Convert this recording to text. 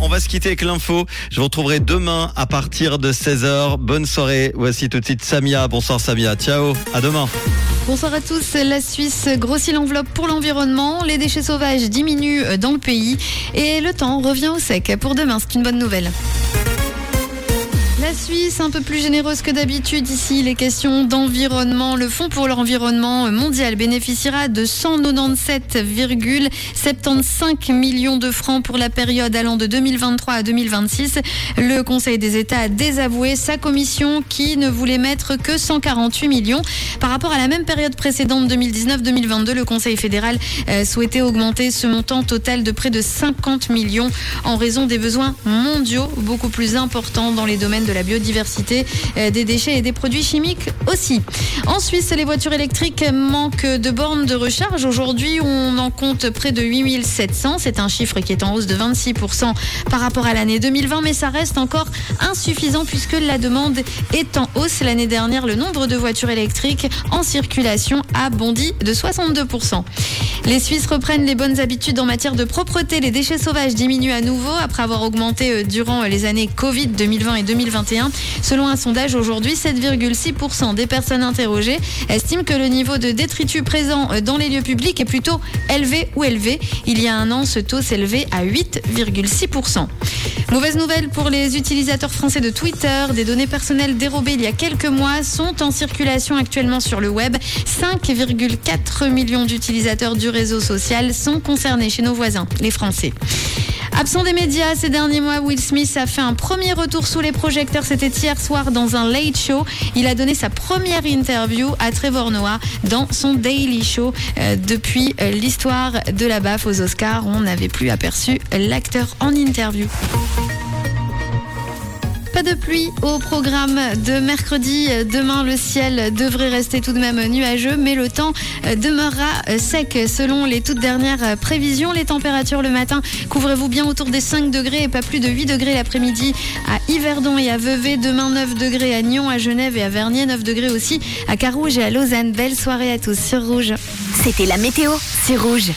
On va se quitter avec l'info. Je vous retrouverai demain à partir de 16h. Bonne soirée. Voici tout de suite Samia. Bonsoir Samia. Ciao. À demain. Bonsoir à tous. La Suisse grossit l'enveloppe pour l'environnement. Les déchets sauvages diminuent dans le pays. Et le temps revient au sec pour demain. C'est une bonne nouvelle. La Suisse, un peu plus généreuse que d'habitude ici, les questions d'environnement. Le Fonds pour l'environnement mondial bénéficiera de 197,75 millions de francs pour la période allant de 2023 à 2026. Le Conseil des États a désavoué sa commission qui ne voulait mettre que 148 millions. Par rapport à la même période précédente 2019-2022, le Conseil fédéral euh, souhaitait augmenter ce montant total de près de 50 millions en raison des besoins mondiaux beaucoup plus importants dans les domaines de biodiversité, euh, des déchets et des produits chimiques aussi. En Suisse, les voitures électriques manquent de bornes de recharge. Aujourd'hui, on en compte près de 8700. C'est un chiffre qui est en hausse de 26% par rapport à l'année 2020, mais ça reste encore insuffisant puisque la demande est en hausse. L'année dernière, le nombre de voitures électriques en circulation a bondi de 62%. Les Suisses reprennent les bonnes habitudes en matière de propreté. Les déchets sauvages diminuent à nouveau après avoir augmenté euh, durant les années Covid 2020 et 2021. Selon un sondage aujourd'hui, 7,6% des personnes interrogées estiment que le niveau de détritus présent euh, dans les lieux publics est plutôt élevé ou élevé. Il y a un an, ce taux s'élevait à 8,6%. Mauvaise nouvelle pour les utilisateurs français de Twitter. Des données personnelles dérobées il y a quelques mois sont en circulation actuellement sur le web. 5,4 millions d'utilisateurs du réseau social sont concernés chez nos voisins, les Français. Absent des médias ces derniers mois, Will Smith a fait un premier retour sous les projecteurs. C'était hier soir dans un late show. Il a donné sa première interview à Trevor Noah dans son Daily Show. Euh, depuis euh, l'histoire de la baffe aux Oscars, on n'avait plus aperçu l'acteur en interview. Pas de pluie au programme de mercredi. Demain, le ciel devrait rester tout de même nuageux, mais le temps demeurera sec selon les toutes dernières prévisions. Les températures le matin, couvrez-vous bien autour des 5 degrés et pas plus de 8 degrés l'après-midi à Yverdon et à Vevey. Demain, 9 degrés à Nyon, à Genève et à Vernier. 9 degrés aussi à Carouge et à Lausanne. Belle soirée à tous sur Rouge. C'était la météo, c'est Rouge.